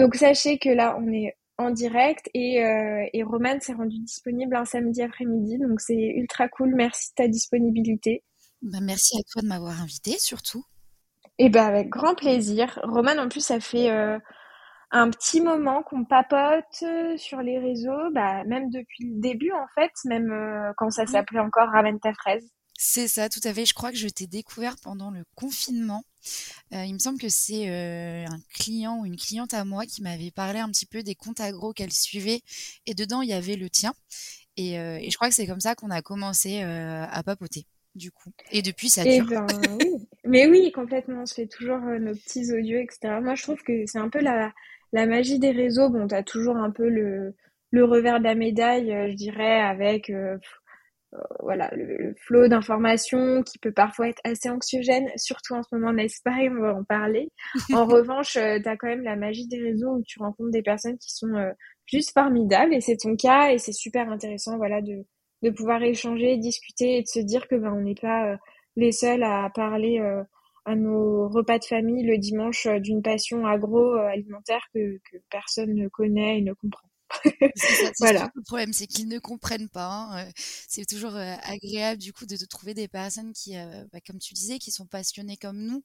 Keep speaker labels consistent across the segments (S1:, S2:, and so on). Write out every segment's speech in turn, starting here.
S1: Donc sachez que là, on est en direct et, euh, et Romane s'est rendue disponible un samedi après-midi. Donc c'est ultra cool. Merci de ta disponibilité.
S2: Bah, merci à toi de m'avoir invité surtout.
S1: Et eh ben avec grand plaisir. Romane en plus ça fait euh, un petit moment qu'on papote euh, sur les réseaux, bah, même depuis le début en fait, même euh, quand ça s'appelait encore Ramène ta fraise.
S2: C'est ça, tout à fait. Je crois que je t'ai découvert pendant le confinement. Euh, il me semble que c'est euh, un client ou une cliente à moi qui m'avait parlé un petit peu des comptes agro qu'elle suivait. Et dedans, il y avait le tien. Et, euh, et je crois que c'est comme ça qu'on a commencé à papoter, du coup. Et depuis, ça
S1: eh
S2: dure.
S1: Ben, oui. Mais oui, complètement. On se fait toujours nos petits audios, etc. Moi, je trouve que c'est un peu la, la magie des réseaux. Bon, tu as toujours un peu le, le revers de la médaille, je dirais, avec voilà, le, flot d'informations qui peut parfois être assez anxiogène, surtout en ce moment, n'est-ce pas on va en parler. En revanche, euh, tu as quand même la magie des réseaux où tu rencontres des personnes qui sont euh, juste formidables et c'est ton cas et c'est super intéressant voilà de, de pouvoir échanger, discuter et de se dire que ben on n'est pas les seuls à parler à nos repas de famille le dimanche d'une passion agroalimentaire que, que personne ne connaît et ne comprend.
S2: voilà. Le problème, c'est qu'ils ne comprennent pas. Hein, euh, c'est toujours euh, agréable du coup de, trouver des personnes qui, euh, bah, comme tu disais, qui sont passionnées comme nous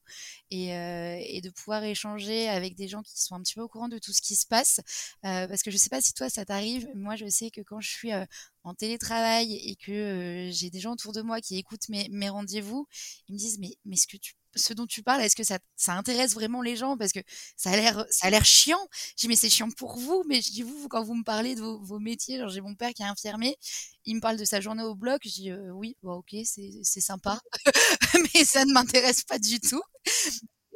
S2: et, et, de pouvoir échanger avec des gens qui sont un petit peu au courant de tout ce qui se passe. parce que je sais pas si toi ça t'arrive. Moi, je sais que quand je suis en télétravail et que j'ai des gens autour de moi qui écoutent mes, mes rendez-vous, ils me disent mais mais ce que tu ce dont tu parles, est-ce que ça, intéresse vraiment les gens? Parce que ça a l'air, ça a l'air chiant. Je dis, mais c'est chiant pour vous. Mais je dis, vous, quand vous me parlez de vos, métiers, genre j'ai mon père qui est infirmier, il me parle de sa journée au bloc. Je dis, euh, oui, bon, ok, c'est, sympa. mais ça ne m'intéresse pas du tout.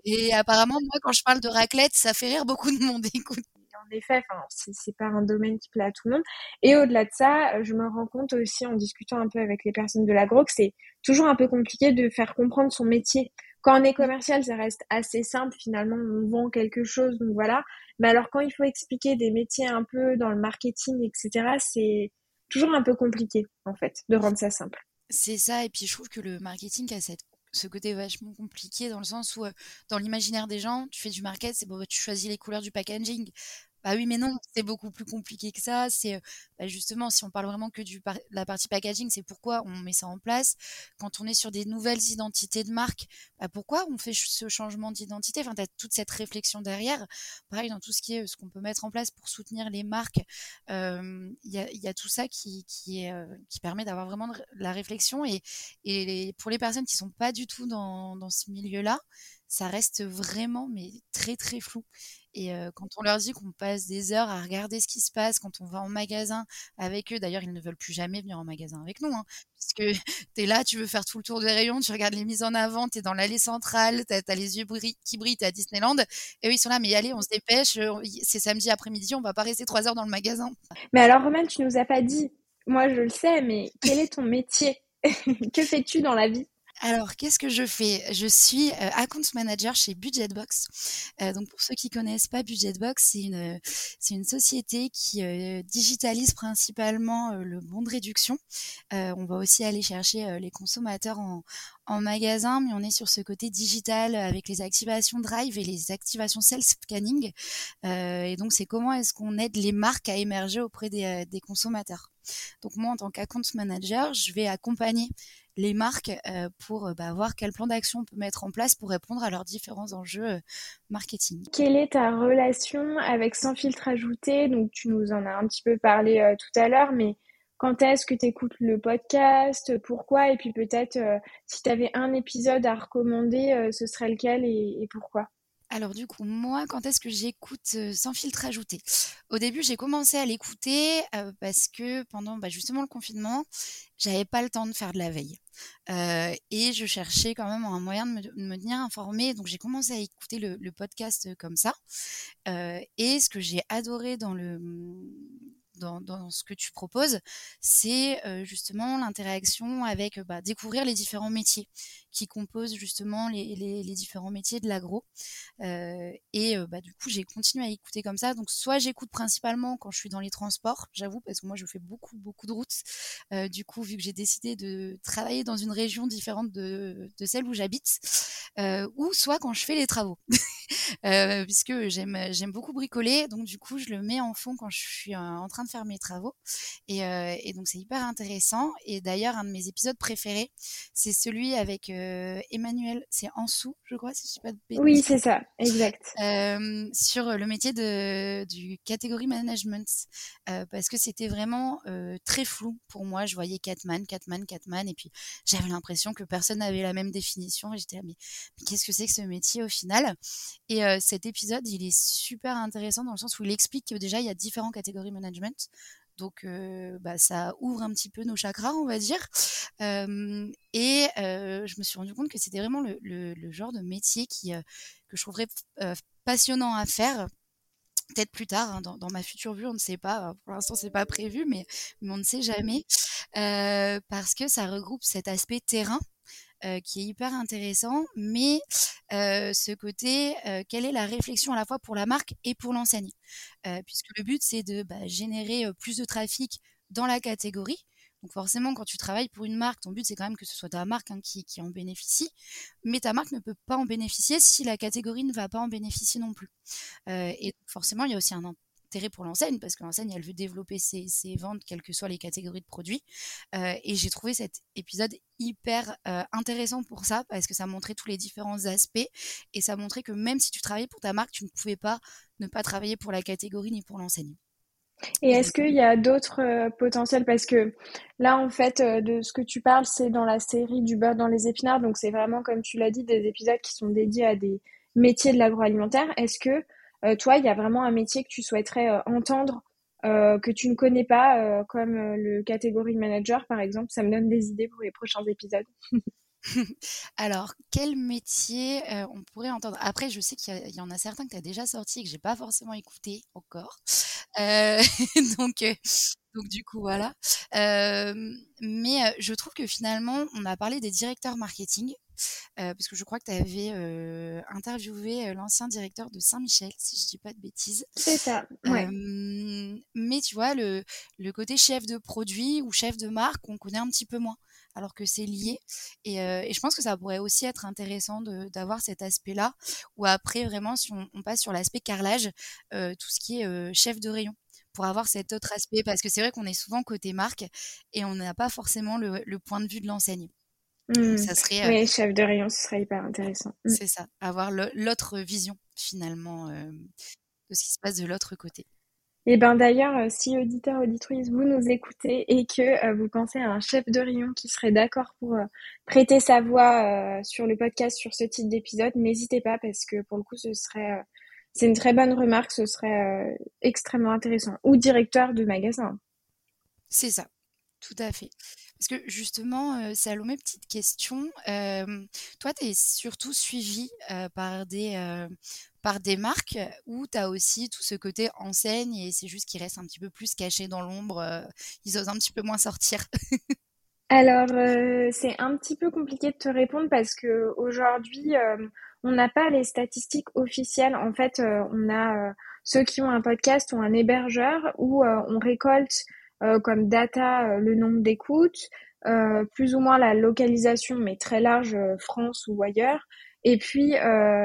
S2: Et apparemment, moi, quand je parle de raclette, ça fait rire beaucoup de monde.
S1: En effet, enfin, c'est pas un domaine qui plaît à tout le monde. Et au-delà de ça, je me rends compte aussi en discutant un peu avec les personnes de l'agro que c'est toujours un peu compliqué de faire comprendre son métier. Quand on est commercial, ça reste assez simple. Finalement, on vend quelque chose, donc voilà. Mais alors, quand il faut expliquer des métiers un peu dans le marketing, etc., c'est toujours un peu compliqué, en fait, de rendre ça simple.
S2: C'est ça. Et puis, je trouve que le marketing a cette ce côté vachement compliqué dans le sens où, euh, dans l'imaginaire des gens, tu fais du market, c'est bon, bah, tu choisis les couleurs du packaging. Bah oui, mais non, c'est beaucoup plus compliqué que ça. C'est bah justement, si on parle vraiment que du la partie packaging, c'est pourquoi on met ça en place. Quand on est sur des nouvelles identités de marque, bah pourquoi on fait ce changement d'identité? Enfin, tu as toute cette réflexion derrière. Pareil, dans tout ce qui est ce qu'on peut mettre en place pour soutenir les marques, il y, a, tout ça qui, qui, permet d'avoir vraiment la réflexion. Et, et pour les personnes qui sont pas du tout dans, dans ce milieu-là, ça reste vraiment mais très très flou. Et quand on leur dit qu'on passe des heures à regarder ce qui se passe, quand on va en magasin avec eux, d'ailleurs ils ne veulent plus jamais venir en magasin avec nous, hein, puisque tu es là, tu veux faire tout le tour des rayons, tu regardes les mises en avant, tu es dans l'allée centrale, tu as, les yeux qui brillent, tu à Disneyland, et eux ils sont là, mais allez, on se dépêche, c'est samedi après-midi, on va pas rester trois heures dans le magasin.
S1: Mais alors Romain, tu nous as pas dit, moi je le sais, mais quel est ton métier? Que fais-tu dans la vie?
S2: Alors, qu'est-ce que je fais? Je suis euh, account manager chez Budgetbox. Euh, donc, pour ceux qui connaissent pas Budgetbox, c'est une c'est une société qui euh, digitalise principalement le bon de réduction. on va aussi aller chercher les consommateurs en, en magasin, mais on est sur ce côté digital avec les activations Drive et les activations self-scanning. et donc, c'est comment est-ce qu'on aide les marques à émerger auprès des, des consommateurs? Donc moi, en tant qu'account manager, je vais accompagner les marques euh, pour euh, bah, voir quel plan d'action on peut mettre en place pour répondre à leurs différents enjeux euh, marketing.
S1: Quelle est ta relation avec Sans filtre ajouté? Donc tu nous en as un petit peu parlé tout à l'heure, mais quand est-ce que tu écoutes le podcast? Pourquoi? Et puis peut-être si tu avais un épisode à recommander, ce serait lequel et pourquoi?
S2: Alors du coup, moi, quand est-ce que j'écoute sans filtre ajouté? Au début, j'ai commencé à l'écouter parce que pendant bah, justement le confinement, j'avais pas le temps de faire de la veille et je cherchais quand même un moyen de me, tenir informée. Donc j'ai commencé à écouter le, le podcast comme ça. et ce que j'ai adoré dans le dans, ce que tu proposes, c'est justement l'interaction avec bah, découvrir les différents métiers qui composent justement les, différents métiers de l'agro. et bah, du coup, j'ai continué à écouter comme ça. Donc, soit j'écoute principalement quand je suis dans les transports, j'avoue, parce que moi, je fais beaucoup, beaucoup de routes. du coup, vu que j'ai décidé de travailler dans une région différente de celle où j'habite, ou soit quand je fais les travaux. euh, puisque j'aime j'aime beaucoup bricoler. Donc du coup, je le mets en fond quand je suis en train de faire mes travaux. Et, et donc c'est hyper intéressant. Et d'ailleurs, un de mes épisodes préférés, c'est celui avec Emmanuel. C'est Ansou, je crois, si je sais pas de
S1: Oui, c'est ça, exact.
S2: sur le métier de du catégorie management, parce que c'était vraiment très flou pour moi. Je voyais Catman, Catman, Catman, et puis j'avais l'impression que personne n'avait la même définition. Et j'étais là, mais, qu'est-ce que c'est que ce métier au final? Et cet épisode, il est super intéressant dans le sens où il explique que déjà, il y a différentes catégories management. Donc, bah, ça ouvre un petit peu nos chakras, on va dire. Et je me suis rendu compte que c'était vraiment le, genre de métier qui, que je trouverais passionnant à faire peut-être plus tard, hein, dans, ma future vue, on ne sait pas. Pour l'instant, c'est pas prévu, mais on ne sait jamais, parce que ça regroupe cet aspect terrain euh, qui est hyper intéressant, mais euh, ce côté, euh, quelle est la réflexion à la fois pour la marque et pour l'enseigne? Puisque le but, c'est de bah, générer plus de trafic dans la catégorie. Donc forcément, quand tu travailles pour une marque, ton but, c'est quand même que ce soit ta marque hein, qui, qui, en bénéficie, mais ta marque ne peut pas en bénéficier si la catégorie ne va pas en bénéficier non plus. et forcément, il y a aussi un intérêt pour l'enseigne parce que l'enseigne elle veut développer ses, ventes quelles que soient les catégories de produits euh, et j'ai trouvé cet épisode hyper euh, intéressant pour ça parce que ça montrait tous les différents aspects et ça montrait que même si tu travaillais pour ta marque tu ne pouvais pas ne pas travailler pour la catégorie ni pour l'enseigne.
S1: Et est-ce qu'il y a d'autres euh, potentiels? Parce que là, en fait, de ce que tu parles, c'est dans la série du beurre dans les épinards. Donc, c'est vraiment, comme tu l'as dit, des épisodes qui sont dédiés à des métiers de l'agroalimentaire. Est-ce que toi, il y a vraiment un métier que tu souhaiterais euh, entendre, euh, que tu ne connais pas, comme le catégorie manager, par exemple? Ça me donne des idées pour les prochains épisodes.
S2: Alors, quel métier on pourrait entendre? Après, je sais qu'il y, en a certains que tu as déjà sortis et que j'ai pas forcément écouté encore. donc du coup, voilà. mais je trouve que finalement, on a parlé des directeurs marketing. Parce que je crois que tu avais interviewé l'ancien directeur de Saint-Michel, si je dis pas de bêtises.
S1: C'est ça. Ouais.
S2: mais tu vois, le, le, côté chef de produit ou chef de marque, on connaît un petit peu moins, alors que c'est lié. Et, et, je pense que ça pourrait aussi être intéressant d'avoir cet aspect-là, ou après, vraiment, si on, on passe sur l'aspect carrelage, tout ce qui est chef de rayon pour avoir cet autre aspect, parce que c'est vrai qu'on est souvent côté marque et on n'a pas forcément le, point de vue de l'enseigne.
S1: Mmh. Ça serait, oui, chef de rayon, ce serait hyper intéressant.
S2: Mmh. C'est ça, avoir l'autre vision finalement de ce qui se passe de l'autre côté.
S1: Et ben d'ailleurs, si auditeur auditrice, vous nous écoutez et que vous pensez à un chef de rayon qui serait d'accord pour prêter sa voix sur le podcast sur ce type d'épisode, n'hésitez pas parce que pour le coup, ce serait c'est une très bonne remarque, ce serait euh, extrêmement intéressant. Ou directeur de magasin.
S2: C'est ça, tout à fait. Parce que justement, euh, Salomé, petite question. Euh, toi, tu es surtout suivi par, des, par des marques ou tu as aussi tout ce côté enseigne et c'est juste qu'ils restent un petit peu plus cachés dans l'ombre, ils osent un petit peu moins sortir?
S1: Alors, c'est un petit peu compliqué de te répondre parce que aujourd'hui, on n'a pas les statistiques officielles. En fait, euh, on a euh, ceux qui ont un podcast ont un hébergeur où euh, on récolte comme data le nombre d'écoutes, plus ou moins la localisation, mais très large, France ou ailleurs. Et puis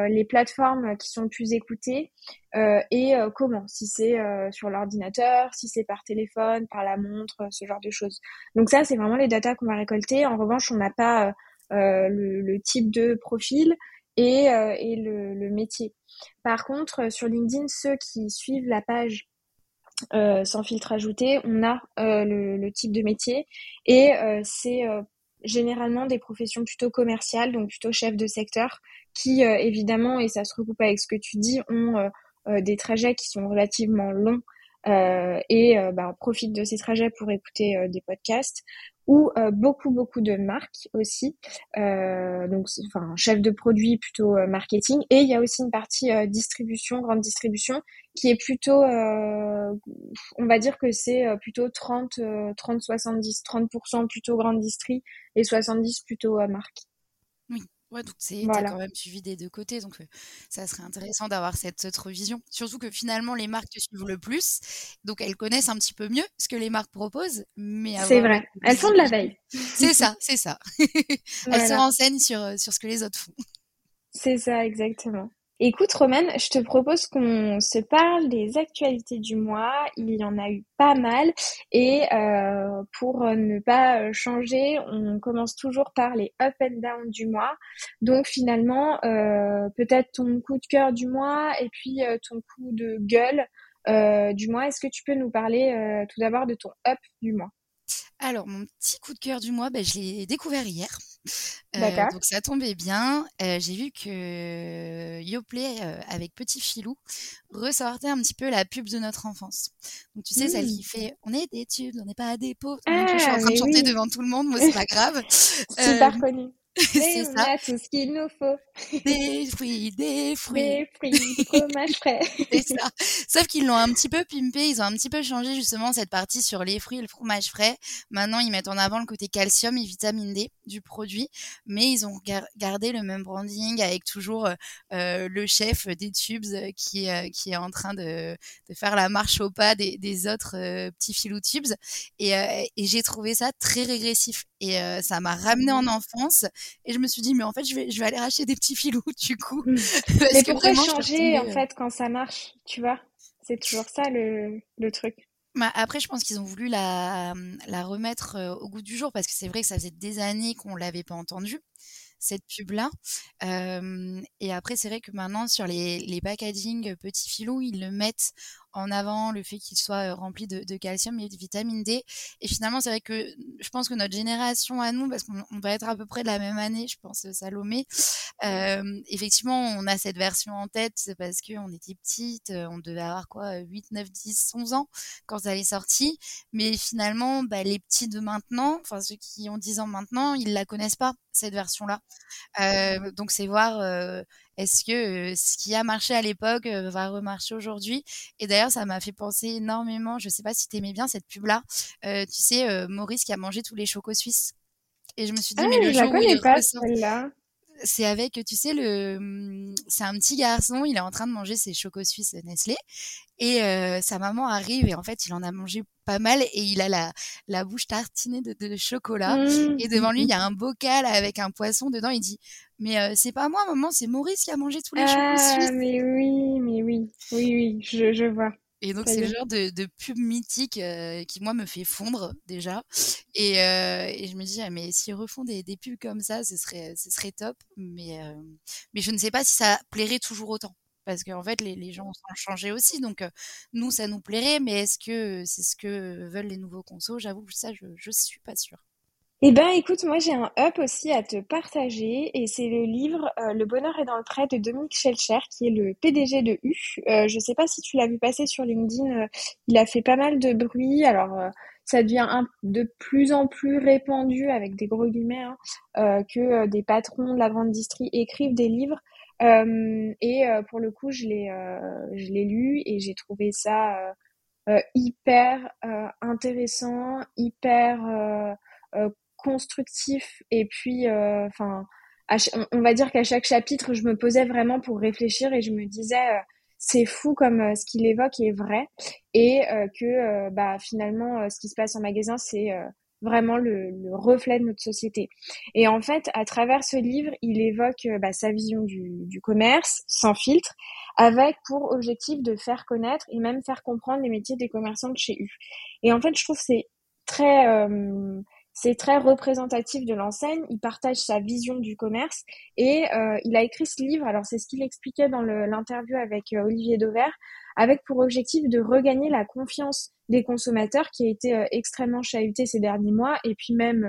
S1: les plateformes qui sont plus écoutées et comment, si c'est sur l'ordinateur, si c'est par téléphone, par la montre, ce genre de choses. Donc ça, c'est vraiment les datas qu'on va récolter. En revanche, on n'a pas le, le, type de profil et, euh, et le, le, métier. Par contre, euh, sur LinkedIn, ceux qui suivent la page euh, sans filtre ajouté, on a euh, le, type de métier. Et euh, c'est généralement des professions plutôt commerciales, donc plutôt chef de secteur, qui évidemment, et ça se recoupe avec ce que tu dis, ont des trajets qui sont relativement longs euh, et euh, bah, de ces trajets pour écouter des podcasts ou euh, beaucoup beaucoup de marques aussi. Euh, donc enfin chef de produit plutôt euh, marketing. Et il y a aussi une partie distribution grande distribution qui est plutôt on va dire que c'est plutôt 30 30 70 30% plutôt grande distri et 70 plutôt marque
S2: oui Ouais, donc c'est voilà. quand même suivi des deux côtés, donc ça serait intéressant d'avoir cette autre vision. Surtout que finalement les marques te suivent le plus, donc elles connaissent un petit peu mieux ce que les marques proposent, mais
S1: c'est vrai, elles font de la veille.
S2: C'est ça, c'est ça. Elles se renseignent sur sur ce que les autres font.
S1: C'est ça exactement. Écoute, Romane, je te propose qu'on se parle des actualités du mois. Il y en a eu pas mal. Et euh, pour ne pas changer, on commence toujours par les up and down du mois. Donc finalement, euh, peut-être ton coup de cœur du mois et puis euh, ton coup de gueule du mois. Est-ce que tu peux nous parler tout d'abord de ton up du mois?
S2: Alors, mon petit coup de cœur du mois, bah, je l'ai découvert hier.
S1: Euh,
S2: donc ça tombait bien. Euh, j'ai vu que Yoplait euh, avec Petit Filou ressortait un petit peu la pub de notre enfance. Donc tu sais, celle qui mmh. fait On est des tubes, on n'est pas des pauvres. je suis en ah, train de chanter devant tout le monde, moi c'est pas grave.
S1: Super connu. c'est ça. a tout ce qu'il nous faut.
S2: Des fruits, des fruits.
S1: Des fruits, fromage frais.
S2: c'est ça. Sauf qu'ils l'ont un petit peu pimpé, ils ont un petit peu changé justement cette partie sur les fruits et le fromage frais. Maintenant, ils mettent en avant le côté calcium et vitamine D du produit, mais ils ont gardé le même branding avec toujours euh, le chef des tubes qui, euh, qui est en train de, de faire la marche au pas des, des autres euh, petits filous tubes. Et, euh, et j'ai trouvé ça très régressif. Et ça m'a ramené en enfance et je me suis dit, mais en fait, je vais, je vais aller racheter des petits filous, du coup.
S1: Mm. mais pourquoi changer, en euh fait, quand ça marche, tu vois? C'est toujours ça, le, le truc.
S2: Bah, après, je pense qu'ils ont voulu la, la remettre euh, au goût du jour parce que c'est vrai que ça faisait des années qu'on l'avait pas entendue cette pub-là. et après, c'est vrai que maintenant, sur les, les packaging petits filous, ils le mettent en avant le fait qu'il soit rempli de, calcium et de vitamine D. Et finalement, c'est vrai que je pense que notre génération à nous, parce qu'on va être à peu près de la même année, je pense, Salomé, euh, effectivement, on a cette version en tête parce qu'on était petite, on devait avoir quoi, 8, 9, 10, 11 ans quand elle est sortie. Mais finalement, bah, les petits de maintenant, enfin ceux qui ont 10 ans maintenant, ils la connaissent pas, cette version-là. Euh, donc c'est voir euh, est-ce que ce qui a marché à l'époque va remarcher aujourd'hui? Et d'ailleurs, ça m'a fait penser énormément, je sais pas si tu aimais bien cette pub-là, tu sais, Maurice qui a mangé tous les chocos suisses. Et je me suis dit,
S1: ah,
S2: mais le
S1: jour où il pas, celle-là
S2: c'est avec, tu sais, le, mmh, c'est un petit garçon, il est en train de manger ses chocos suisses Nestlé et euh, sa maman arrive et en fait il en a mangé pas mal et il a la, la bouche tartinée de, de chocolat mmh. et devant lui il y a un bocal avec un poisson dedans. Il dit mais euh, c'est pas moi maman, c'est Maurice qui a mangé tous les ah, suisses.
S1: Mais oui, mais oui, oui, oui, je, je vois.
S2: Et donc, c'est le genre de, de pub mythique euh, qui, moi, me fait fondre déjà. Et, euh, et je me dis, ah, mais s'ils refont des, des, pubs comme ça, ce serait, ce serait top. Mais, euh, mais je ne sais pas si ça plairait toujours autant. Parce qu'en fait, les, les gens ont changé aussi. Donc, nous, ça nous plairait. Mais est-ce que c'est ce que veulent les nouveaux consos? J'avoue, ça, je ne suis pas sûre.
S1: Eh ben, écoute, moi j'ai un up aussi à te partager et c'est le livre euh, Le bonheur est dans le trait de Dominique Schelcher qui est le PDG de U. Euh, je sais pas si tu l'as vu passer sur LinkedIn, euh, il a fait pas mal de bruit. Alors ça devient de plus en plus répandu avec des gros guillemets hein, que des patrons de la grande distrie écrivent des livres. et pour le coup, je l'ai je l'ai lu et j'ai trouvé ça hyper intéressant, hyper constructif et puis euh, enfin on va dire qu'à chaque chapitre je me posais vraiment pour réfléchir et je me disais euh, c'est fou comme euh, ce qu'il évoque est vrai et que bah finalement ce qui se passe en magasin c'est vraiment le, reflet de notre société. Et en fait, à travers ce livre, il évoque bah, sa vision du, commerce sans filtre, avec pour objectif de faire connaître et même faire comprendre les métiers des commerçants de chez U. Et en fait, je trouve c'est très c'est très représentatif de l'enseigne. Il partage sa vision du commerce et euh, il a écrit ce livre. Alors c'est ce qu'il expliquait dans l'interview avec euh, Olivier Dauvert, avec pour objectif de regagner la confiance des consommateurs qui a été euh, extrêmement chahutée ces derniers mois et puis même,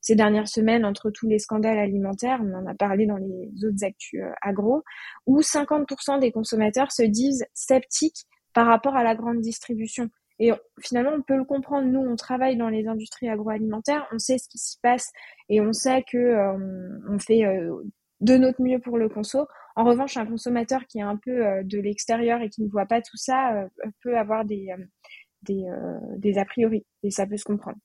S1: ces dernières semaines entre tous les scandales alimentaires, on en a parlé dans les autres actus agro, où 50% des consommateurs se disent sceptiques par rapport à la grande distribution. Et finalement, on peut le comprendre. Nous, on travaille dans les industries agroalimentaires, on sait ce qui s'y passe et on sait que euh, on fait euh, de notre mieux pour le conso. En revanche, un consommateur qui est un peu euh, de l'extérieur et qui ne voit pas tout ça peut avoir des des, a priori et ça peut se comprendre.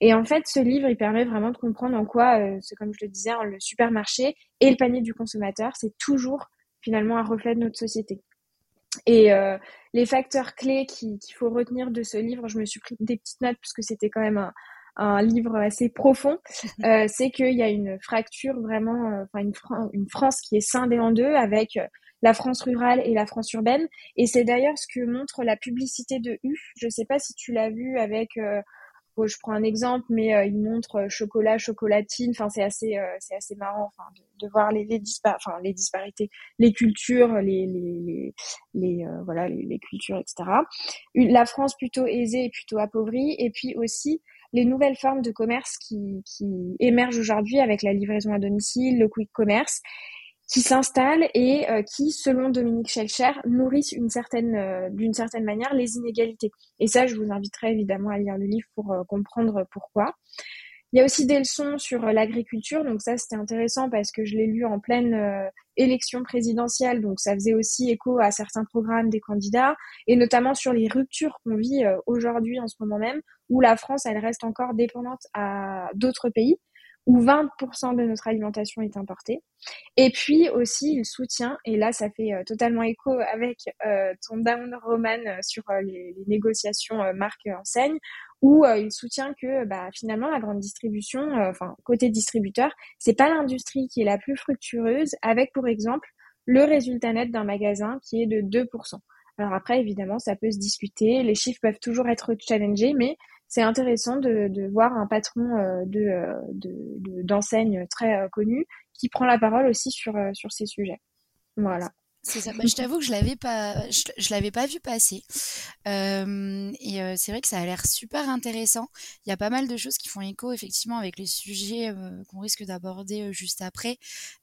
S1: Et en fait, ce livre, il permet vraiment de comprendre en quoi, c'est comme je le disais, le supermarché et le panier du consommateur, c'est toujours finalement un reflet de notre société. Et euh, les facteurs clés qu'il faut retenir de ce livre, je me suis pris des petites notes puisque c'était quand même un, un, livre assez profond, euh, c'est qu'il y a une fracture vraiment, euh, enfin une, une, France qui est scindée en deux avec la France rurale et la France urbaine. Et c'est d'ailleurs ce que montre la publicité de U. Je ne sais pas si tu l'as vu avec je prends un exemple, mais euh, il montre euh, chocolat, chocolatine. Enfin, c'est assez, euh, c'est assez marrant, enfin, de, voir les, disparités, les cultures, les, les, les, voilà, les, cultures, etc. La France plutôt aisée et plutôt appauvrie, et puis aussi les nouvelles formes de commerce qui émergent aujourd'hui avec la livraison à domicile, le quick commerce, qui s'installent et euh, qui, selon Dominique Schelcher, nourrissent une certaine, euh, d'une certaine manière les inégalités. Et ça, je vous inviterai évidemment à lire le livre pour euh, comprendre pourquoi. Il y a aussi des leçons sur l'agriculture, donc ça c'était intéressant parce que je l'ai lu en pleine élection présidentielle, donc ça faisait aussi écho à certains programmes des candidats, et notamment sur les ruptures qu'on vit aujourd'hui en ce moment même, où la France elle reste encore dépendante à d'autres pays où 20% de notre alimentation est importée. Et puis aussi, il soutient, et là ça fait euh, totalement écho avec euh, ton down Roman euh, sur les, négociations marque-enseigne, où il soutient que bah, finalement la grande distribution, enfin côté distributeur, c'est pas l'industrie qui est la plus fructueuse, avec pour exemple le résultat net d'un magasin qui est de 2%. Alors après, évidemment, ça peut se discuter, les chiffres peuvent toujours être challengés, mais c'est intéressant de, voir un patron euh, de, euh, de, d'enseigne très euh, connu qui prend la parole aussi sur, sur ces sujets. Voilà.
S2: C'est ça. Bah, je t'avoue que je l'avais pas, je, l'avais pas vu passer. Euh, et euh, c'est vrai que ça a l'air super intéressant. Il y a pas mal de choses qui font écho effectivement avec les sujets euh, qu'on risque d'aborder juste après.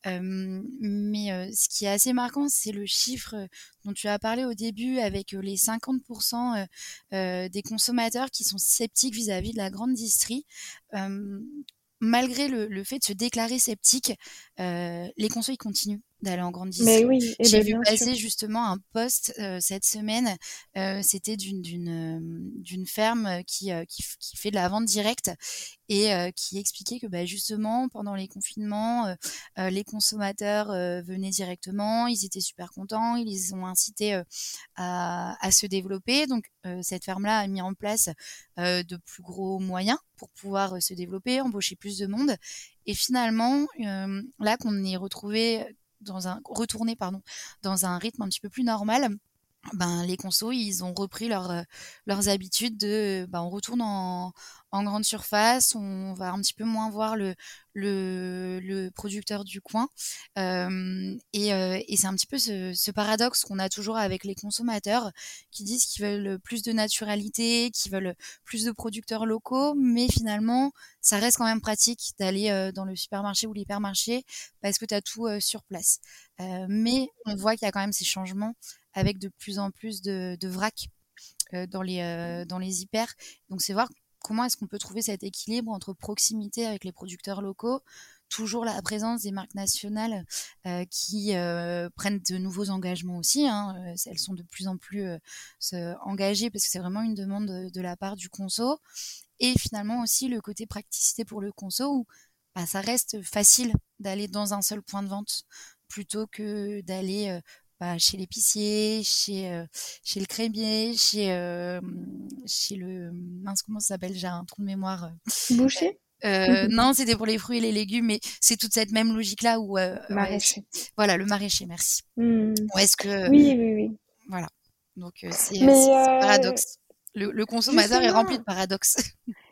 S2: mais ce qui est assez marquant, c'est le chiffre dont tu as parlé au début avec les 50% des consommateurs qui sont sceptiques vis-à-vis de la grande distrie malgré le, fait de se déclarer sceptique, les conseils continuent d'aller en grande
S1: oui,
S2: eh j'ai ben, vu passer justement un post euh, cette semaine. Euh, c'était d'une d'une euh, d'une ferme qui, qui, qui fait de la vente directe et qui expliquait que bah, justement pendant les confinements, les consommateurs venaient directement, ils étaient super contents, ils les ont incités à, à se développer. Donc cette ferme-là a mis en place de plus gros moyens pour pouvoir se développer, embaucher plus de monde. Et finalement, là qu'on est retrouvé dans un retourner pardon dans un rythme un petit peu plus normal ben les consos ils ont repris euh, leurs habitudes de ben, on retourne en, en grande surface, on va un petit peu moins voir le, producteur du coin. Euh, et, c'est un petit peu ce, paradoxe qu'on a toujours avec les consommateurs qui disent qu'ils veulent plus de naturalité, qu'ils veulent plus de producteurs locaux, mais finalement, ça reste quand même pratique d'aller euh, dans le supermarché ou l'hypermarché parce que tu as tout euh, sur place. Mais on voit qu'il y a quand même ces changements avec de plus en plus de, de vrac dans les dans les hyper. Donc c'est voir comment est-ce qu'on peut trouver cet équilibre entre proximité avec les producteurs locaux, toujours la présence des marques nationales euh, qui euh, prennent de nouveaux engagements aussi. Hein, euh, elles sont de plus en plus engagées parce que c'est vraiment une demande de, la part du conso. Et finalement aussi le côté praticité pour le conso où bah, ça reste facile d'aller dans un seul point de vente plutôt que d'aller bah, chez l'épicier, chez euh, chez le crémier, chez euh, chez le mince comment ça s'appelle? J'ai un trou de mémoire.
S1: Boucher?
S2: Euh, non, c'était pour les fruits et les légumes, mais c'est toute cette même logique-là où
S1: maraîcher.
S2: voilà, le maraîcher, merci. Mmh. est-ce que
S1: oui, oui, oui.
S2: Voilà. Donc c'est un paradoxe. Le, le consommateur est rempli de paradoxes.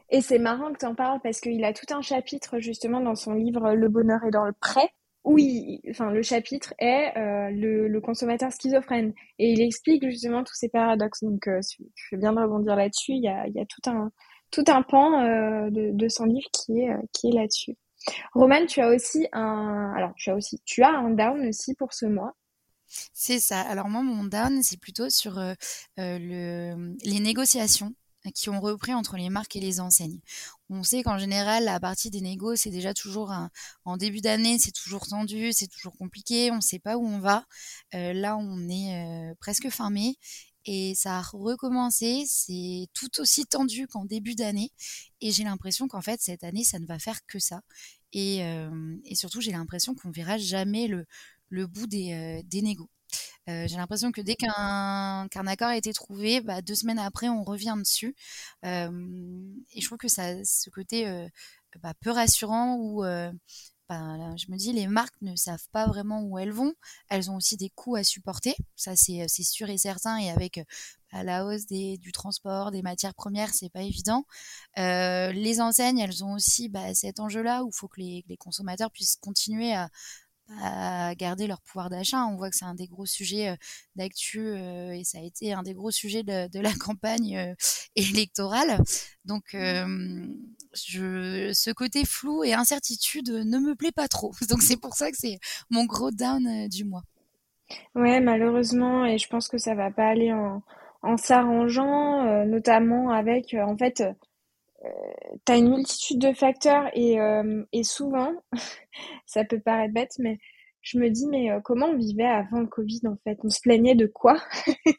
S1: Et c'est marrant que tu en parles parce qu'il a tout un chapitre justement dans son livre Le bonheur est dans le prêt oui, enfin le chapitre est euh, le, consommateur schizophrène et il explique justement tous ces paradoxes. Donc euh, tu fais bien de rebondir là-dessus. Il y a, tout un pan euh, de, son livre qui est qui est là-dessus. Roman, tu as aussi un alors tu as aussi tu as un down aussi pour ce mois.
S2: C'est ça. Alors moi mon down c'est plutôt sur le les négociations qui ont repris entre les marques et les enseignes. On sait qu'en général, la partie des négos, c'est déjà toujours en début d'année, c'est toujours tendu, c'est toujours compliqué, on ne sait pas où on va. Euh, là, on est euh, presque fin mai et ça a recommencé. C'est tout aussi tendu qu'en début d'année et j'ai l'impression qu'en fait cette année, ça ne va faire que ça. Et, euh, surtout, j'ai l'impression qu'on verra jamais le, bout des, des négos. Euh, j'ai l'impression que dès qu'un qu'un accord a été trouvé, bah, deux semaines après, on revient dessus. Euh, et je trouve que ça, ce côté euh, bah, peu rassurant où bah, je me dis, les marques ne savent pas vraiment où elles vont. Elles ont aussi des coûts à supporter, ça c'est sûr et certain. Et avec la hausse du transport, des matières premières, c'est pas évident. les enseignes, elles ont aussi cet enjeu-là où il faut que les, consommateurs puissent continuer à, à garder leur pouvoir d'achat. On voit que c'est un des gros sujets d'actu et ça a été un des gros sujets de, la campagne électorale. Donc, je, ce côté flou et incertitude ne me plaît pas trop. Donc, c'est pour ça que c'est mon gros down du mois.
S1: Ouais, malheureusement, et je pense que ça va pas aller en, en s'arrangeant, notamment avec, en fait, tu as une multitude de facteurs et, euh, et souvent, ça peut paraître bête, mais je me dis, mais euh, comment on vivait avant le Covid en fait? On se plaignait de quoi?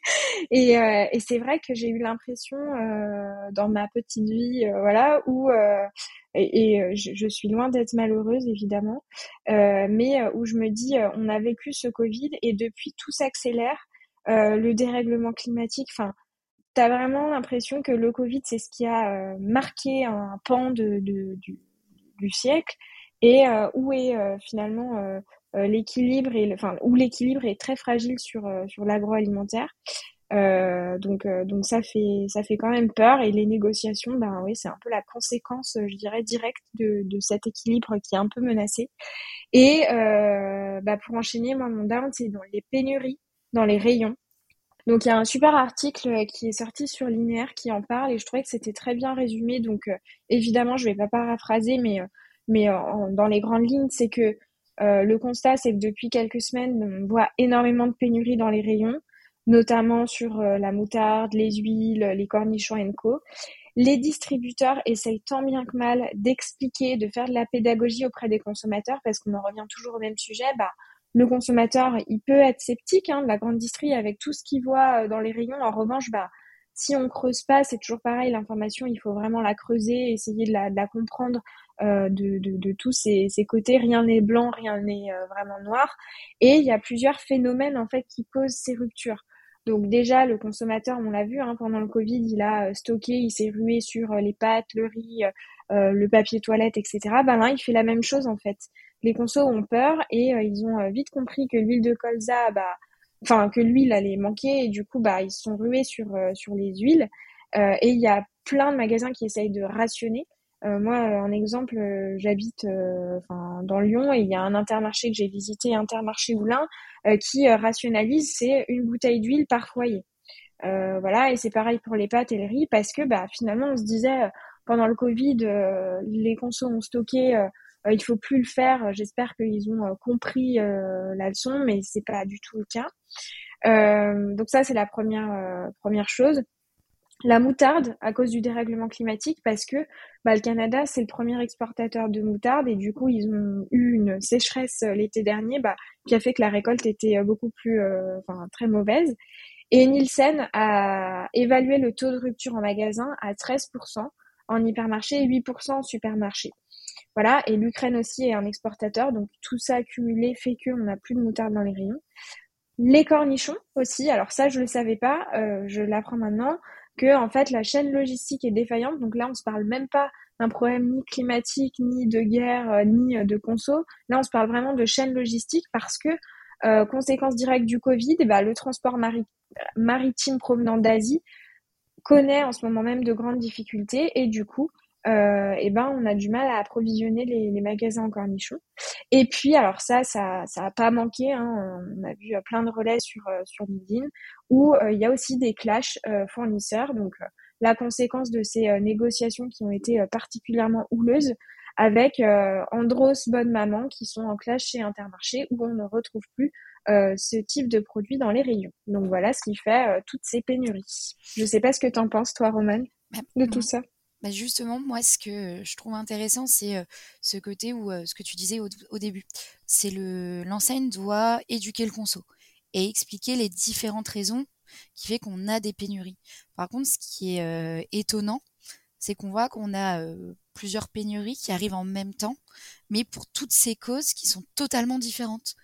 S1: Et, euh, et c'est vrai que j'ai eu l'impression dans ma petite vie, voilà, où et, et je, je, suis loin d'être malheureuse évidemment, mais où je me dis, on a vécu ce Covid et depuis tout s'accélère, le dérèglement climatique, enfin tu as vraiment l'impression que le Covid, c'est ce qui a euh, marqué un pan de, de du, du, siècle et euh, où est euh, finalement l'équilibre et enfin où l'équilibre est très fragile sur sur l'agroalimentaire. donc donc ça fait ça fait quand même peur et les négociations ben oui c'est un peu la conséquence je dirais directe de, de cet équilibre qui est un peu menacé et bah pour enchaîner moi mon down c'est dans les pénuries dans les rayons donc il y a un super article euh, qui est sorti sur Linéaire qui en parle et je trouvais que c'était très bien résumé. Donc euh, évidemment, je vais pas paraphraser, mais euh, mais dans les grandes lignes, c'est que le constat, c'est que depuis quelques semaines, on voit énormément de pénuries dans les rayons, notamment sur la moutarde, les huiles, les cornichons et co. Les distributeurs essayent tant bien que mal d'expliquer, de faire de la pédagogie auprès des consommateurs, parce qu'on en revient toujours au même sujet. Bah, le consommateur, il peut être sceptique hein, de la grande distrie avec tout ce qu'il voit euh, dans les rayons. En revanche, bah, si on creuse pas, c'est toujours pareil, l'information, il faut vraiment la creuser, essayer de la, comprendre euh, de, tous ces, ces, côtés. Rien n'est blanc, rien n'est euh, vraiment noir. Et il y a plusieurs phénomènes en fait qui causent ces ruptures. Donc déjà, le consommateur, on l'a vu hein, pendant le Covid, il a stocké, il s'est rué sur les pâtes, le riz, le papier toilette, etc. Ben là, il fait la même chose en fait les consos ont peur et euh, ils ont euh, vite compris que l'huile de colza, bah, enfin que l'huile allait manquer et du coup bah ils sont rués sur euh, les huiles et il y a plein de magasins qui essayent de rationner. moi, un exemple, j'habite dans Lyon et il y a un intermarché que j'ai visité, Intermarché Oulin, qui rationalise, c'est une bouteille d'huile par foyer. voilà, et c'est pareil pour les pâtes et le riz parce que bah finalement on se disait pendant le Covid, les consos ont stocké il faut plus le faire. J'espère qu'ils ont euh, compris euh, la leçon, mais c'est pas du tout le cas. donc ça, c'est la première chose. La moutarde, à cause du dérèglement climatique, parce que bah, le Canada, c'est le premier exportateur de moutarde et du coup, ils ont eu une sécheresse l'été dernier bah, qui a fait que la récolte était beaucoup plus, enfin, très mauvaise. Et Nielsen a évalué le taux de rupture en magasin à 13% en hypermarché et 8% en supermarché. Voilà, et l'Ukraine aussi est un exportateur, donc tout ça accumulé fait qu'on n'a plus de moutarde dans les rayons. Les cornichons aussi, alors ça je le savais pas, euh, je l'apprends maintenant, que en fait la chaîne logistique est défaillante, donc là on se parle même pas d'un problème ni climatique, ni de guerre, euh, ni euh, de conso, là on se parle vraiment de chaîne logistique parce que conséquence directe du Covid, bah, le transport maritime provenant d'Asie connaît en ce moment même de grandes difficultés. Et du coup euh, et ben on a du mal à approvisionner les, les, magasins en cornichons. Et puis alors ça, ça, ça a pas manqué. Hein, on a vu euh, plein de relais sur euh, sur LinkedIn où euh, il y a aussi des clashs fournisseurs. Donc la conséquence de ces négociations qui ont été particulièrement houleuses avec Andros Bonne Maman qui sont en clash chez Intermarché où on ne retrouve plus ce type de produit dans les rayons. Donc voilà ce qui fait toutes ces pénuries. Je sais pas ce que tu en penses toi Roman bah, de tout ça.
S2: Bah, justement, moi, ce que je trouve intéressant, c'est ce côté où, ce que tu disais au, début, c'est le l'enseigne doit éduquer le conso et expliquer les différentes raisons qui fait qu'on a des pénuries. Par contre, ce qui est étonnant, c'est qu'on voit qu'on a plusieurs pénuries qui arrivent en même temps, mais pour toutes ces causes qui sont totalement différentes.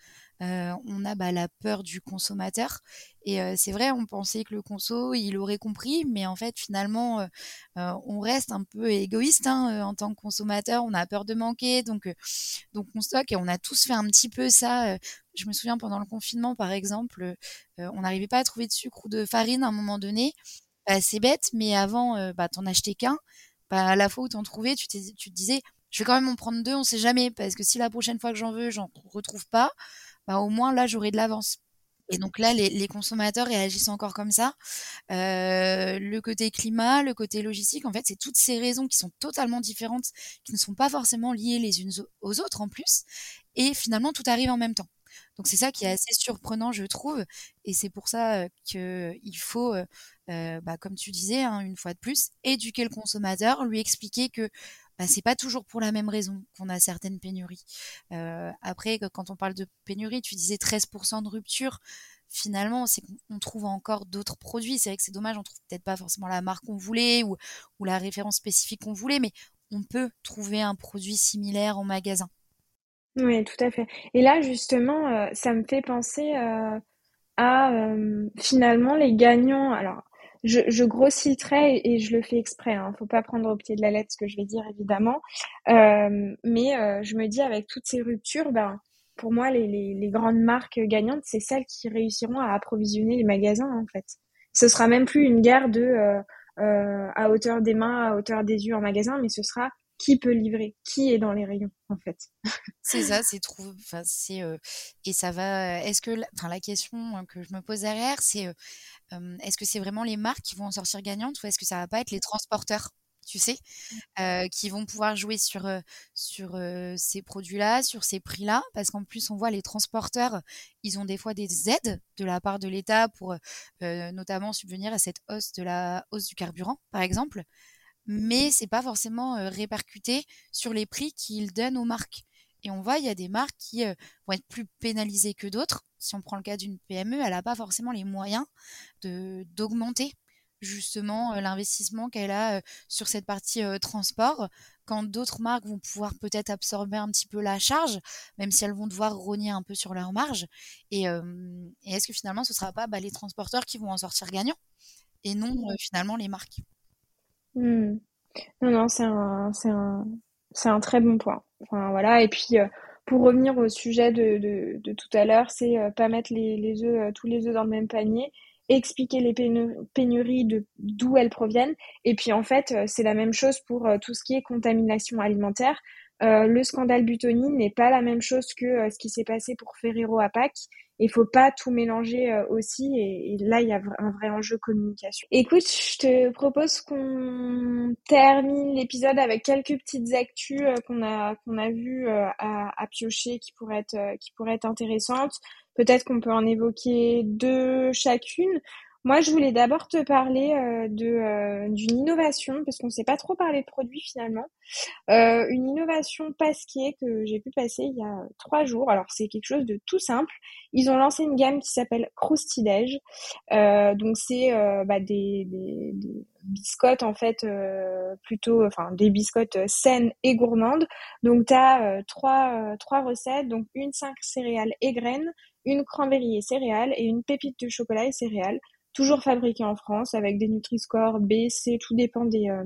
S2: On a bah, la peur du consommateur. Et c'est vrai, on pensait que le conso, il aurait compris, mais en fait, finalement, on reste un peu égoïste hein, en tant que consommateur. On a peur de manquer, donc, donc on stocke et on a tous fait un petit peu ça. je me souviens pendant le confinement, par exemple, on n'arrivait pas à trouver de sucre ou de farine à un moment donné. Bah, c'est bête, mais avant, bah, t'en achetais qu'un. Bah, à la fois où t'en trouvais, tu, tu te disais, je vais quand même en prendre deux, on sait jamais, parce que si la prochaine fois que j'en veux, j'en retrouve pas, bah, au moins là, j'aurai de l'avance. Et donc là, les, consommateurs réagissent encore comme ça. Euh, le côté climat, le côté logistique, en fait, c'est toutes ces raisons qui sont totalement différentes, qui ne sont pas forcément liées les unes aux autres en plus. Et finalement, tout arrive en même temps. Donc c'est ça qui est assez surprenant, je trouve. Et c'est pour ça qu'il faut, bah, comme tu disais, hein, une fois de plus, éduquer le consommateur, lui expliquer que bah, c'est pas toujours pour la même raison qu'on a certaines pénuries. Euh, après, quand on parle de pénurie, tu disais 13% de rupture. Finalement, c'est qu'on trouve encore d'autres produits. C'est vrai que c'est dommage, on trouve peut-être pas forcément la marque qu'on voulait ou, la référence spécifique qu'on voulait, mais on peut trouver un produit similaire en magasin.
S1: Oui, tout à fait. Et là, justement, euh, ça me fait penser euh, à finalement les gagnants. Alors, je, je grossis et, je le fais exprès. Hein. Faut pas prendre au pied de la lettre ce que je vais dire évidemment, euh, mais euh, je me dis avec toutes ces ruptures, ben pour moi les, les, les grandes marques gagnantes, c'est celles qui réussiront à approvisionner les magasins en fait. Ce sera même plus une guerre de euh, euh à hauteur des mains, à hauteur des yeux en magasin, mais ce sera qui peut livrer, qui est dans les rayons en fait.
S2: c'est ça, c'est trop. Enfin, c'est euh, et ça va. Est-ce que, enfin, la question que je me pose derrière, c'est euh, est-ce que c'est vraiment les marques qui vont en sortir gagnantes ou est-ce que ça va pas être les transporteurs tu sais, qui vont pouvoir jouer sur, sur ces produits-là, sur ces prix-là, parce qu'en plus, on voit les transporteurs, ils ont des fois des aides de la part de l'État pour notamment subvenir à cette hausse de la hausse du carburant, par exemple mais c'est pas forcément répercuté sur les prix qu'ils donnent aux marques. Et on voit, il y a des marques qui vont être plus pénalisées que d'autres. Si on prend le cas d'une PME, elle n'a pas forcément les moyens d'augmenter justement l'investissement qu'elle a sur cette partie transport, quand d'autres marques vont pouvoir peut-être absorber un petit peu la charge, même si elles vont devoir rogner un peu sur leur marge. Et, est-ce que finalement ce ne sera pas bah, les transporteurs qui vont en sortir gagnants et non finalement les marques?
S1: Hmm. Non, non, c'est un, c'est un, un très bon point. Enfin, voilà. Et puis, euh, pour revenir au sujet de, tout à l'heure, c'est euh, pas mettre les, les œufs, euh, tous les œufs dans le même panier, expliquer les pénuries d'où elles proviennent. Et puis, en fait, c'est la même chose pour tout ce qui est contamination alimentaire. le scandale Butoni n'est pas la même chose que ce qui s'est passé pour Ferrero à Pâques il faut pas tout mélanger euh, aussi et, là il y a un vrai enjeu communication. Écoute, je te propose qu'on termine l'épisode avec quelques petites actus euh, qu'on a qu'on a vu euh, à, à, piocher qui pourraient être qui pourraient être intéressantes. Peut-être qu'on peut en évoquer deux chacune. Moi, je voulais d'abord te parler euh, de euh, d'une innovation parce qu'on ne s'est pas trop parlé de produits finalement. Euh, une innovation pasquier que j'ai pu passer il y a trois jours. Alors c'est quelque chose de tout simple. Ils ont lancé une gamme qui s'appelle Croustidège. donc c'est bah, des, des, des, biscottes en fait plutôt, enfin des biscottes saines et gourmandes. Donc tu as trois trois recettes. Donc une cinq céréales et graines, une cranberry et céréales et une pépite de chocolat et céréales toujours fabriqué en France avec des Nutri-Score B, C, tout dépend des, euh,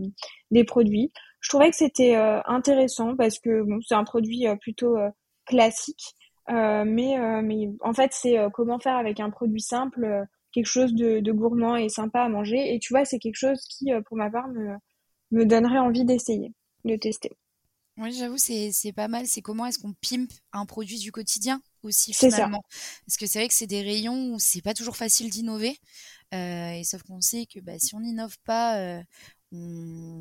S1: des produits. Je trouvais que c'était euh, intéressant parce que c'est un produit euh, plutôt classique, mais, mais en fait c'est comment faire avec un produit simple quelque chose de, gourmand et sympa à manger. Et tu vois, c'est quelque chose qui, pour ma part, me, me donnerait envie d'essayer, de tester.
S2: Oui, j'avoue, c'est, c'est pas mal. C'est comment est-ce qu'on pimpe un produit du quotidien? Aussi finalement. Parce que c'est vrai que c'est des rayons où c'est pas toujours facile d'innover. Euh, et sauf qu'on sait que bah, si on n'innove pas, euh,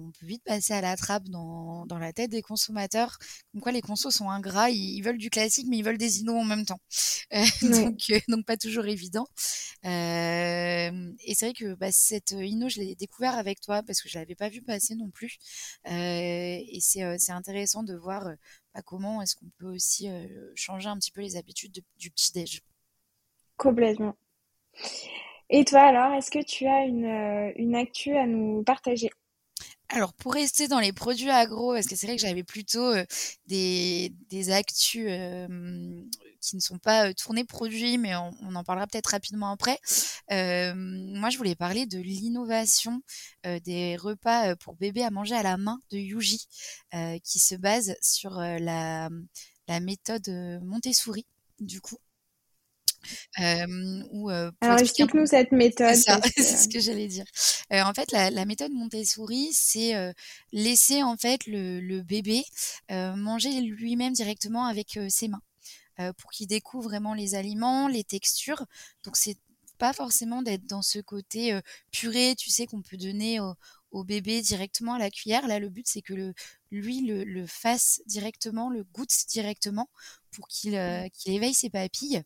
S2: on peut vite passer à la trappe dans, dans, la tête des consommateurs. Comme quoi les consos sont ingrats, ils, veulent du classique mais ils veulent des innos en même temps. Euh, donc, donc pas toujours évident. et c'est vrai que bah, cette inno, je l'ai découvert avec toi parce que je l'avais pas vu passer non plus. et c'est intéressant de voir bah, comment est-ce qu'on peut aussi changer un petit peu les habitudes du petit déj.
S1: Complètement. Et toi alors, est-ce que tu as une, euh, une actu à nous partager?
S2: Alors pour rester dans les produits agro, parce que c'est vrai que j'avais plutôt euh, des, des actus euh, qui ne sont pas tournés produits, mais on, en parlera peut-être rapidement après. moi, je voulais parler de l'innovation des repas pour bébés à manger à la main de Yuji, qui se base sur la, la méthode Montessori, du coup.
S1: Euh, Alors explique-nous cette méthode.
S2: C'est ce que j'allais dire. en fait, la, méthode Montessori, c'est laisser en fait le, bébé manger lui-même directement avec ses mains. pour qu'il découvre vraiment les aliments, les textures. Donc c'est pas forcément d'être dans ce côté purée, tu sais, qu'on peut donner au, au bébé directement à la cuillère. Là, le but, c'est que le, lui le, fasse directement, le goûte directement pour qu'il euh, éveille ses papilles.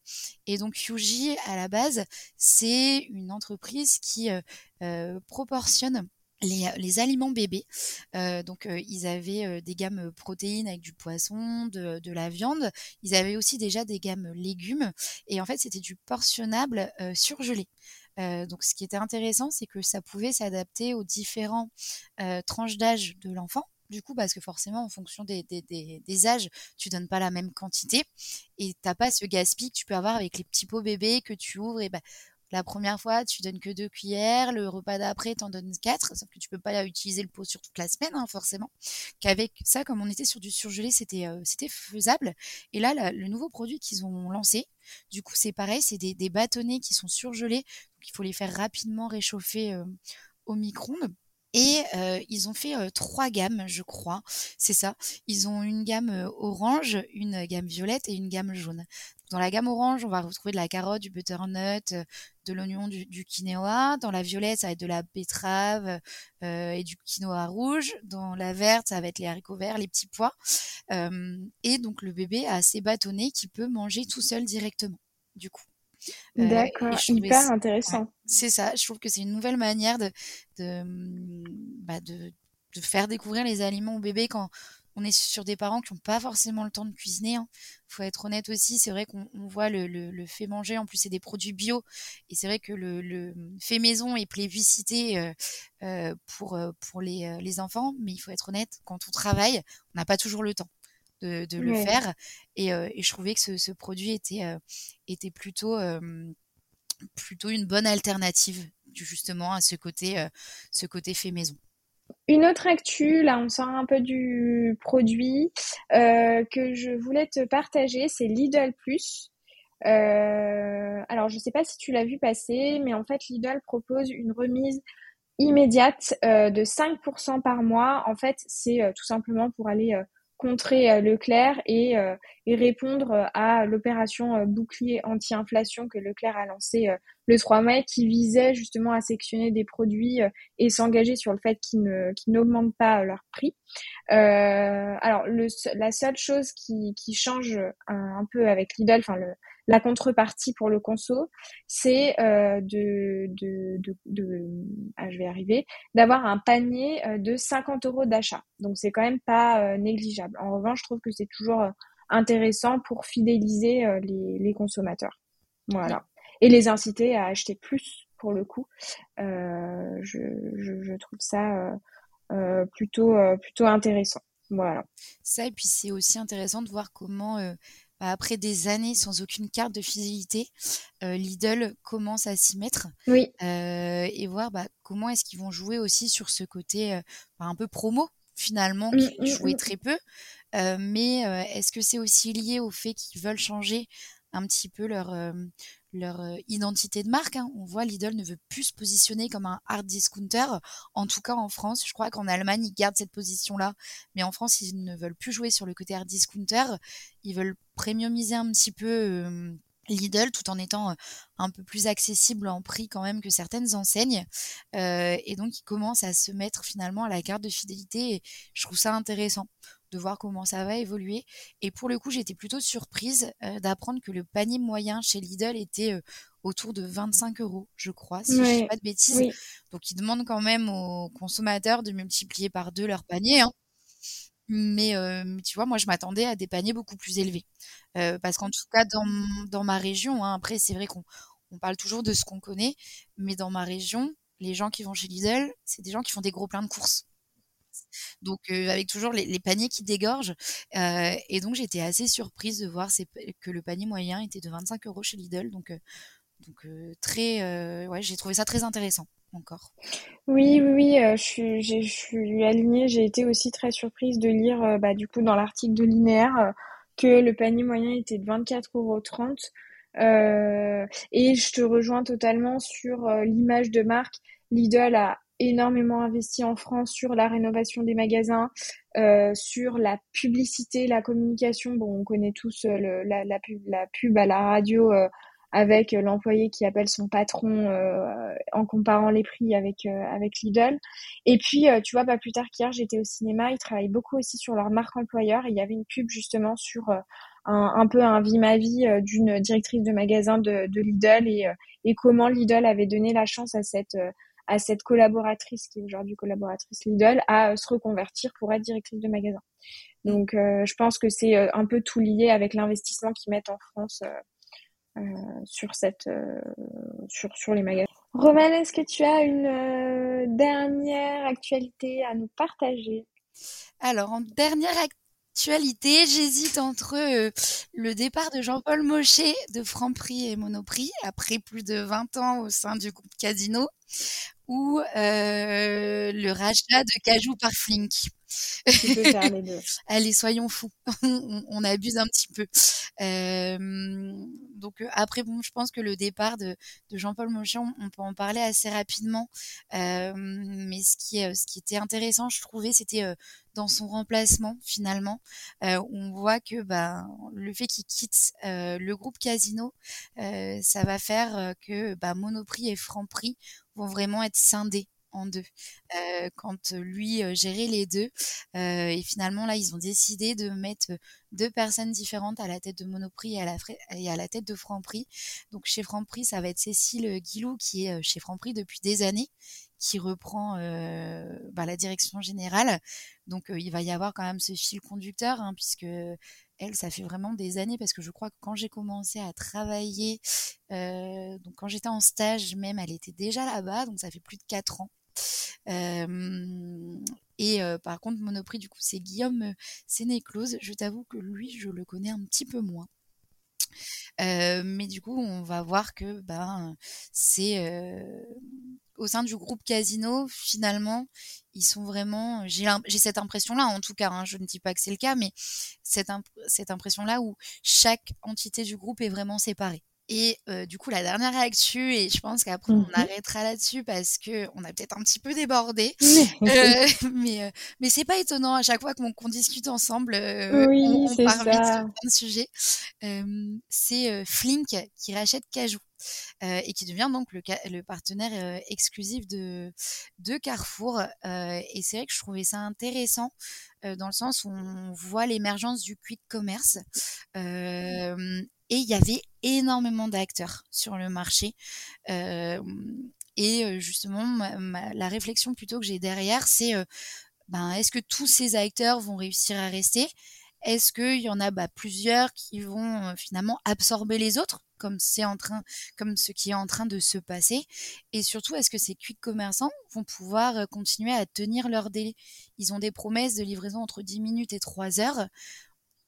S2: Et donc, Yuji, à la base, c'est une entreprise qui euh, euh, proportionne les, aliments bébés. donc, ils avaient des gammes protéines avec du poisson, de, de, la viande. Ils avaient aussi déjà des gammes légumes. Et en fait, c'était du portionnable surgelé. Donc, ce qui était intéressant, c'est que ça pouvait s'adapter aux différents tranches d'âge de l'enfant. Du coup, parce que forcément, en fonction des, âges, tu donnes pas la même quantité et t'as pas ce gaspillage que tu peux avoir avec les petits pots bébés que tu ouvres et bah, la première fois, tu donnes que deux cuillères. Le repas d'après, tu en donnes quatre. Sauf que tu peux pas utiliser le pot sur toute la semaine, hein, forcément. Qu'avec ça, comme on était sur du surgelé, c'était euh, faisable. Et là, le nouveau produit qu'ils ont lancé, du coup, c'est pareil, c'est des, bâtonnets qui sont surgelés. Donc, il faut les faire rapidement réchauffer euh, au micro-ondes. Et euh, ils ont fait trois gammes, je crois. C'est ça. Ils ont une gamme orange, une gamme violette et une gamme jaune. Dans la gamme orange, on va retrouver de la carotte, du butternut, de l'oignon, du, quinoa. Dans la violette, ça va être de la betterave et du quinoa rouge. Dans la verte, ça va être les haricots verts, les petits pois. et donc le bébé a ses bâtonnets qu'il peut manger tout seul directement. Du coup.
S1: Euh, D'accord, hyper intéressant.
S2: c'est ça, je trouve que c'est une nouvelle manière de, de, bah de, de, faire découvrir les aliments au bébé quand on est sur des parents qui n'ont pas forcément le temps de cuisiner. Hein. faut être honnête aussi, c'est vrai qu'on voit le, le, fait manger, en plus c'est des produits bio, et c'est vrai que le, le, fait maison est plébiscité euh, euh, pour, pour les, les enfants, mais il faut être honnête, quand on travaille, on n'a pas toujours le temps de, le faire. Et, je trouvais que ce, produit était, était plutôt, plutôt une bonne alternative justement à ce côté, ce côté fait maison.
S1: Une autre actu, là on sort un peu du produit que je voulais te partager, c'est Lidl Plus. alors je ne sais pas si tu l'as vu passer, mais en fait Lidl propose une remise immédiate de 5% par mois. En fait, c'est tout simplement pour aller contrer euh, Leclerc et, euh, répondre à l'opération euh, bouclier anti-inflation que Leclerc a lancée le 3 mai qui visait justement à sectionner des produits et s'engager sur le fait qu'ils n'augmentent pas leur prix. alors le, la seule chose qui, qui change un, un peu avec Lidl, enfin le, la contrepartie pour le conso, c'est euh, de, ah, je vais arriver, d'avoir un panier euh, de 50 euros d'achat. Donc c'est quand même pas euh, négligeable. En revanche, je trouve que c'est toujours intéressant pour fidéliser les, consommateurs. Voilà. Et les inciter à acheter plus pour le coup. je, trouve ça plutôt, plutôt intéressant. Voilà.
S2: Ça, et puis c'est aussi intéressant de voir comment après des années sans aucune carte de fidélité, euh, Lidl commence à s'y mettre
S1: oui.
S2: euh, et voir bah, comment est-ce qu'ils vont jouer aussi sur ce côté euh, bah, un peu promo finalement mmh, qui mmh, jouait mmh. très peu. Mais est-ce que c'est aussi lié au fait qu'ils veulent changer un petit peu leur leur euh, identité de marque. Hein. On voit Lidl ne veut plus se positionner comme un hard discounter. En tout cas en France, je crois qu'en Allemagne ils gardent cette position-là, mais en France ils ne veulent plus jouer sur le côté hard discounter. Ils veulent premiumiser un petit peu. Euh, Lidl tout en étant un peu plus accessible en prix quand même que certaines enseignes et donc ils commencent à se mettre finalement à la carte de fidélité et je trouve ça intéressant de voir comment ça va évoluer. Et pour le coup, j'étais plutôt surprise euh, d'apprendre que le panier moyen chez Lidl était euh, autour de 25 euros, je crois, si je ne dis pas de bêtises. Donc, ils demandent quand même aux consommateurs de multiplier par deux leur panier. Hein. Mais, euh, tu vois, moi, je m'attendais à des paniers beaucoup plus élevés. parce qu'en tout cas, dans, dans ma région, hein, après, c'est vrai qu'on on parle toujours de ce qu'on connaît, mais dans ma région, les gens qui vont chez Lidl, c'est des gens qui font des gros pleins de courses. Donc avec toujours les, paniers qui dégorgent. et donc j'étais assez surprise de voir que le panier moyen était de 25 euros chez Lidl. Donc, donc très, ouais, j'ai trouvé ça très intéressant encore.
S1: Oui, oui, oui, je, suis, alignée. J'ai été aussi très surprise de lire, bah, du coup, dans l'article de Linéaire, que le panier moyen était de 24,30 euros. Euh, et je te rejoins totalement sur euh, l'image de marque. Lidl a énormément investi en France sur la rénovation des magasins, euh, sur la publicité, la communication. Bon, on connaît tous la, pub, la pub à la radio avec l'employé qui appelle son patron en comparant les prix avec avec Lidl. Et puis, tu vois, pas plus tard qu'hier, j'étais au cinéma. Ils travaillent beaucoup aussi sur leur marque employeur. Et il y avait une pub justement sur un, peu un vie ma vie euh, d'une directrice de magasin de, de Lidl et, euh, et comment Lidl avait donné la chance à cette euh, à cette collaboratrice qui est aujourd'hui collaboratrice Lidl à se reconvertir pour être directrice de magasin. Donc je pense que c'est un peu tout lié avec l'investissement qu'ils mettent en France euh, sur cette sur sur les magasins. Roman, est-ce que tu as une dernière actualité à nous partager?
S2: Alors en dernière actualité, j'hésite entre euh, le départ de Jean-Paul Mochet de Franprix et Monoprix après plus de 20 ans au sein du groupe Casino ou euh, le rachat de Cajou par Flink. Allez, soyons fous. on, abuse un petit peu. Euh, donc euh, après, bon, je pense que le départ de, Jean-Paul Monchamp, on peut en parler assez rapidement. Euh, mais ce qui, ce qui était intéressant, je trouvais, c'était dans son remplacement finalement. on voit que bah, le fait qu'il quitte le groupe Casino, ça va faire que bah, Monoprix et Franprix vont vraiment être scindés en deux. Euh, quand lui euh, gérait les deux euh, et finalement là ils ont décidé de mettre deux personnes différentes à la tête de Monoprix et à la, et à la tête de Franprix. Donc chez Franprix ça va être Cécile Guilou qui est chez Franprix depuis des années qui reprend bah, la direction générale. Donc il va y avoir quand même ce fil conducteur hein, puisque elle, ça fait vraiment des années parce que je crois que quand j'ai commencé à travailler, donc quand j'étais en stage même, elle était déjà là-bas, donc ça fait plus de quatre ans et par contre, Monoprix, du coup, c'est Guillaume Sénéclose. Je t'avoue que lui, je le connais un petit peu moins. Mais du coup, on va voir que ben, c'est au sein du groupe Casino, finalement, ils sont vraiment. J'ai cette impression-là, en tout cas. Hein, je ne dis pas que c'est le cas, mais cette, cette impression-là où chaque entité du groupe est vraiment séparée. Et du coup, la dernière actu, et je pense qu'après on mmh arrêtera là-dessus parce que on a peut-être un petit peu débordé, euh, mais mais c'est pas étonnant à chaque fois qu'on discute ensemble, oui, on, on parle sur plein de sujets. c'est Flink qui rachète Cajou. et qui devient donc le, le partenaire exclusif de, de Carrefour. et c'est vrai que je trouvais ça intéressant dans le sens où on voit l'émergence du quick commerce et il y avait énormément d'acteurs sur le marché. Euh, et justement, la réflexion plutôt que j'ai derrière, c'est ben, est-ce que tous ces acteurs vont réussir à rester? Est-ce qu'il y en a bah, plusieurs qui vont finalement absorber les autres comme en train, comme ce qui est en train de se passer, et surtout est-ce que ces quick commerçants vont pouvoir continuer à tenir leur délai? Ils ont des promesses de livraison entre 10 minutes et 3 heures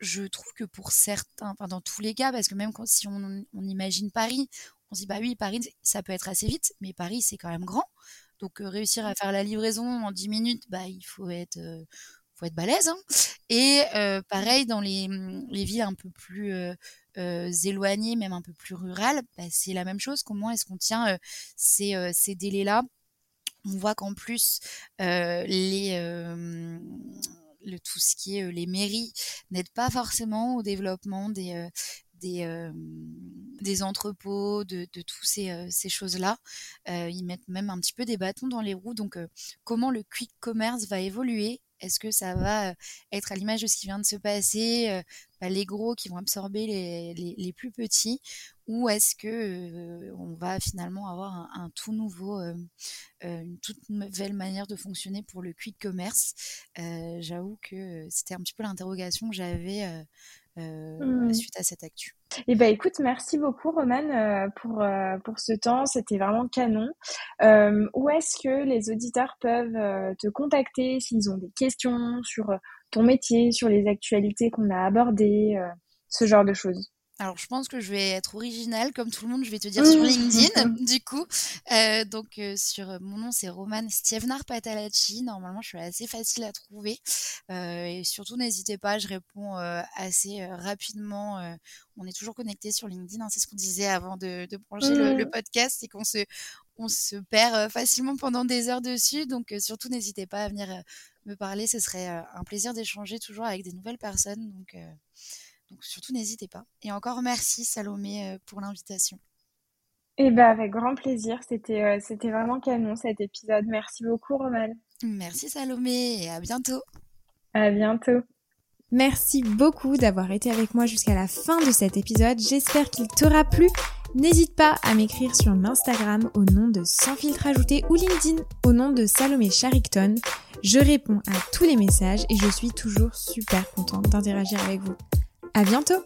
S2: je trouve que pour certains, enfin dans tous les cas, parce que même quand, si on, imagine Paris, on se dit bah oui, Paris, ça peut être assez vite, mais Paris, c'est quand même grand. Donc euh, réussir à faire la livraison en 10 minutes, bah il faut être, euh, faut être balèze. Hein. Et euh, pareil, dans les, les, villes un peu plus éloignées, même un peu plus rurales, bah, c'est la même chose. Comment est-ce qu'on tient ces, ces délais-là? On voit qu'en plus, les le, tout ce qui est les mairies n'aident pas forcément au développement des, des, des entrepôts, de, de tous ces, ces choses-là. ils mettent même un petit peu des bâtons dans les roues. Donc, comment le quick commerce va évoluer? Est-ce que ça va être à l'image de ce qui vient de se passer, les gros qui vont absorber les, les, plus petits, ou est-ce que on va finalement avoir un, tout nouveau, une toute nouvelle manière de fonctionner pour le quick commerce? J'avoue que c'était un petit peu l'interrogation que j'avais mmh. suite à cette actu.
S1: Eh ben écoute, merci beaucoup Romane pour, pour ce temps, c'était vraiment canon. Euh, où est-ce que les auditeurs peuvent te contacter s'ils ont des questions sur ton métier, sur les actualités qu'on a abordées, ce genre de choses?
S2: Alors, je pense que je vais être originale, comme tout le monde, je vais te dire sur. LinkedIn, du coup. Euh, donc, euh, sur euh, mon nom, c'est Roman Stievnar Patalacci. Normalement, je suis assez facile à trouver. et surtout, n'hésitez pas, je réponds assez rapidement. on est toujours connecté sur LinkedIn, hein, c'est ce qu'on disait avant de, de brancher le, mmh. podcast, c'est qu'on se, on se perd facilement pendant des heures dessus. Donc, surtout, n'hésitez pas à venir me parler. Ce serait un plaisir d'échanger toujours avec des nouvelles personnes. Donc, donc surtout n'hésitez pas. Et encore merci Salomé euh, pour l'invitation.
S1: Eh ben avec grand plaisir. C'était euh, c'était vraiment canon cet épisode. Merci beaucoup Romane.
S2: Merci Salomé et à bientôt.
S1: À bientôt.
S3: Merci beaucoup d'avoir été avec moi jusqu'à la fin de cet épisode. J'espère qu'il t'aura plu. N'hésite pas à m'écrire sur Instagram au nom de Sans filtre ajouté ou LinkedIn au nom de Salomé Charicton. Je réponds à tous les messages et je suis toujours super contente d'interagir avec vous. À bientôt.